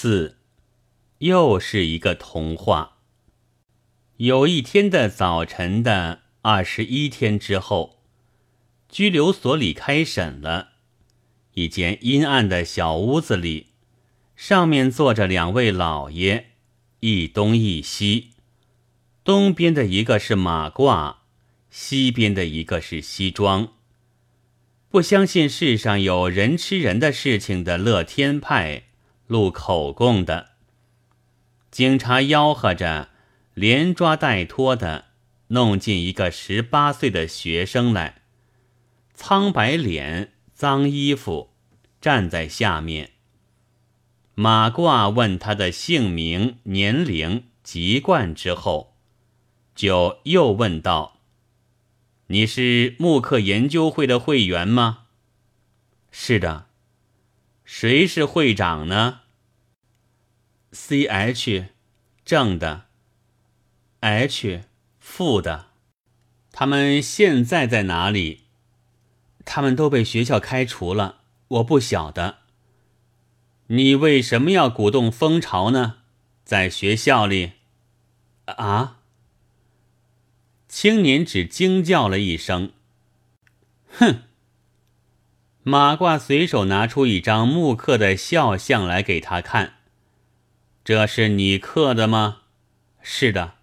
四，又是一个童话。有一天的早晨的二十一天之后，拘留所里开审了。一间阴暗的小屋子里，上面坐着两位老爷，一东一西。东边的一个是马褂，西边的一个是西装。不相信世上有人吃人的事情的乐天派。录口供的警察吆喝着，连抓带拖的弄进一个十八岁的学生来，苍白脸、脏衣服，站在下面。马褂问他的姓名、年龄、籍贯之后，就又问道：“你是木刻研究会的会员吗？”“是的。”谁是会长呢？C H，正的；H，负的。他们现在在哪里？他们都被学校开除了。我不晓得。你为什么要鼓动风潮呢？在学校里？啊！青年只惊叫了一声：“哼！”马褂随手拿出一张木刻的肖像来给他看，这是你刻的吗？是的，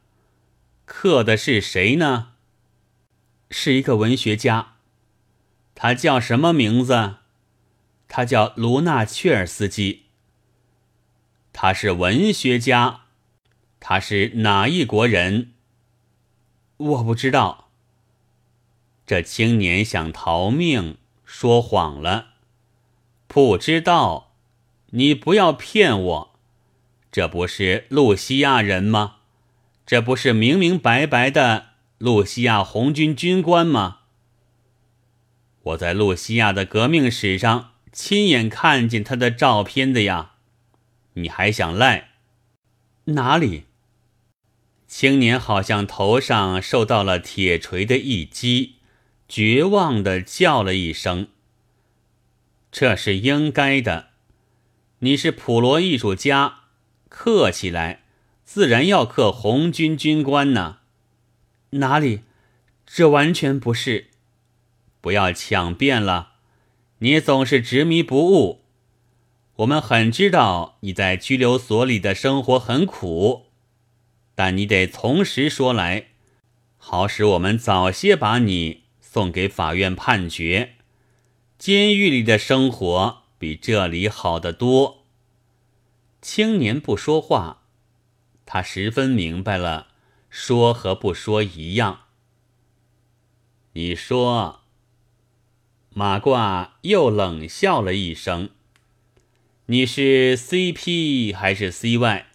刻的是谁呢？是一个文学家，他叫什么名字？他叫卢纳切尔斯基。他是文学家，他是哪一国人？我不知道。这青年想逃命。说谎了，不知道，你不要骗我，这不是路西亚人吗？这不是明明白白的路西亚红军军官吗？我在路西亚的革命史上亲眼看见他的照片的呀，你还想赖？哪里？青年好像头上受到了铁锤的一击。绝望的叫了一声：“这是应该的。你是普罗艺术家，刻起来自然要刻红军军官呢。哪里？这完全不是。不要抢辩了，你总是执迷不悟。我们很知道你在拘留所里的生活很苦，但你得从实说来，好使我们早些把你。”送给法院判决，监狱里的生活比这里好得多。青年不说话，他十分明白了，说和不说一样。你说，马褂又冷笑了一声。你是 C.P 还是 C.Y？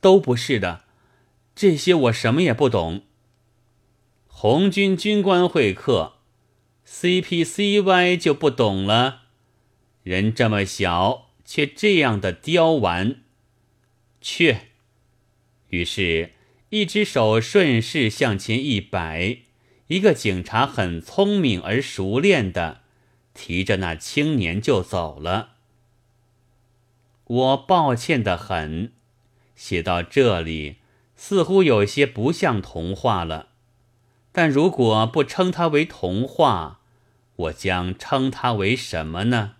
都不是的，这些我什么也不懂。红军军官会客，CPCY 就不懂了。人这么小，却这样的刁顽，去。于是，一只手顺势向前一摆，一个警察很聪明而熟练的提着那青年就走了。我抱歉的很，写到这里，似乎有些不像童话了。但如果不称它为童话，我将称它为什么呢？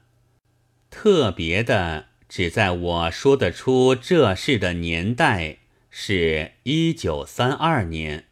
特别的，只在我说得出这事的年代是一九三二年。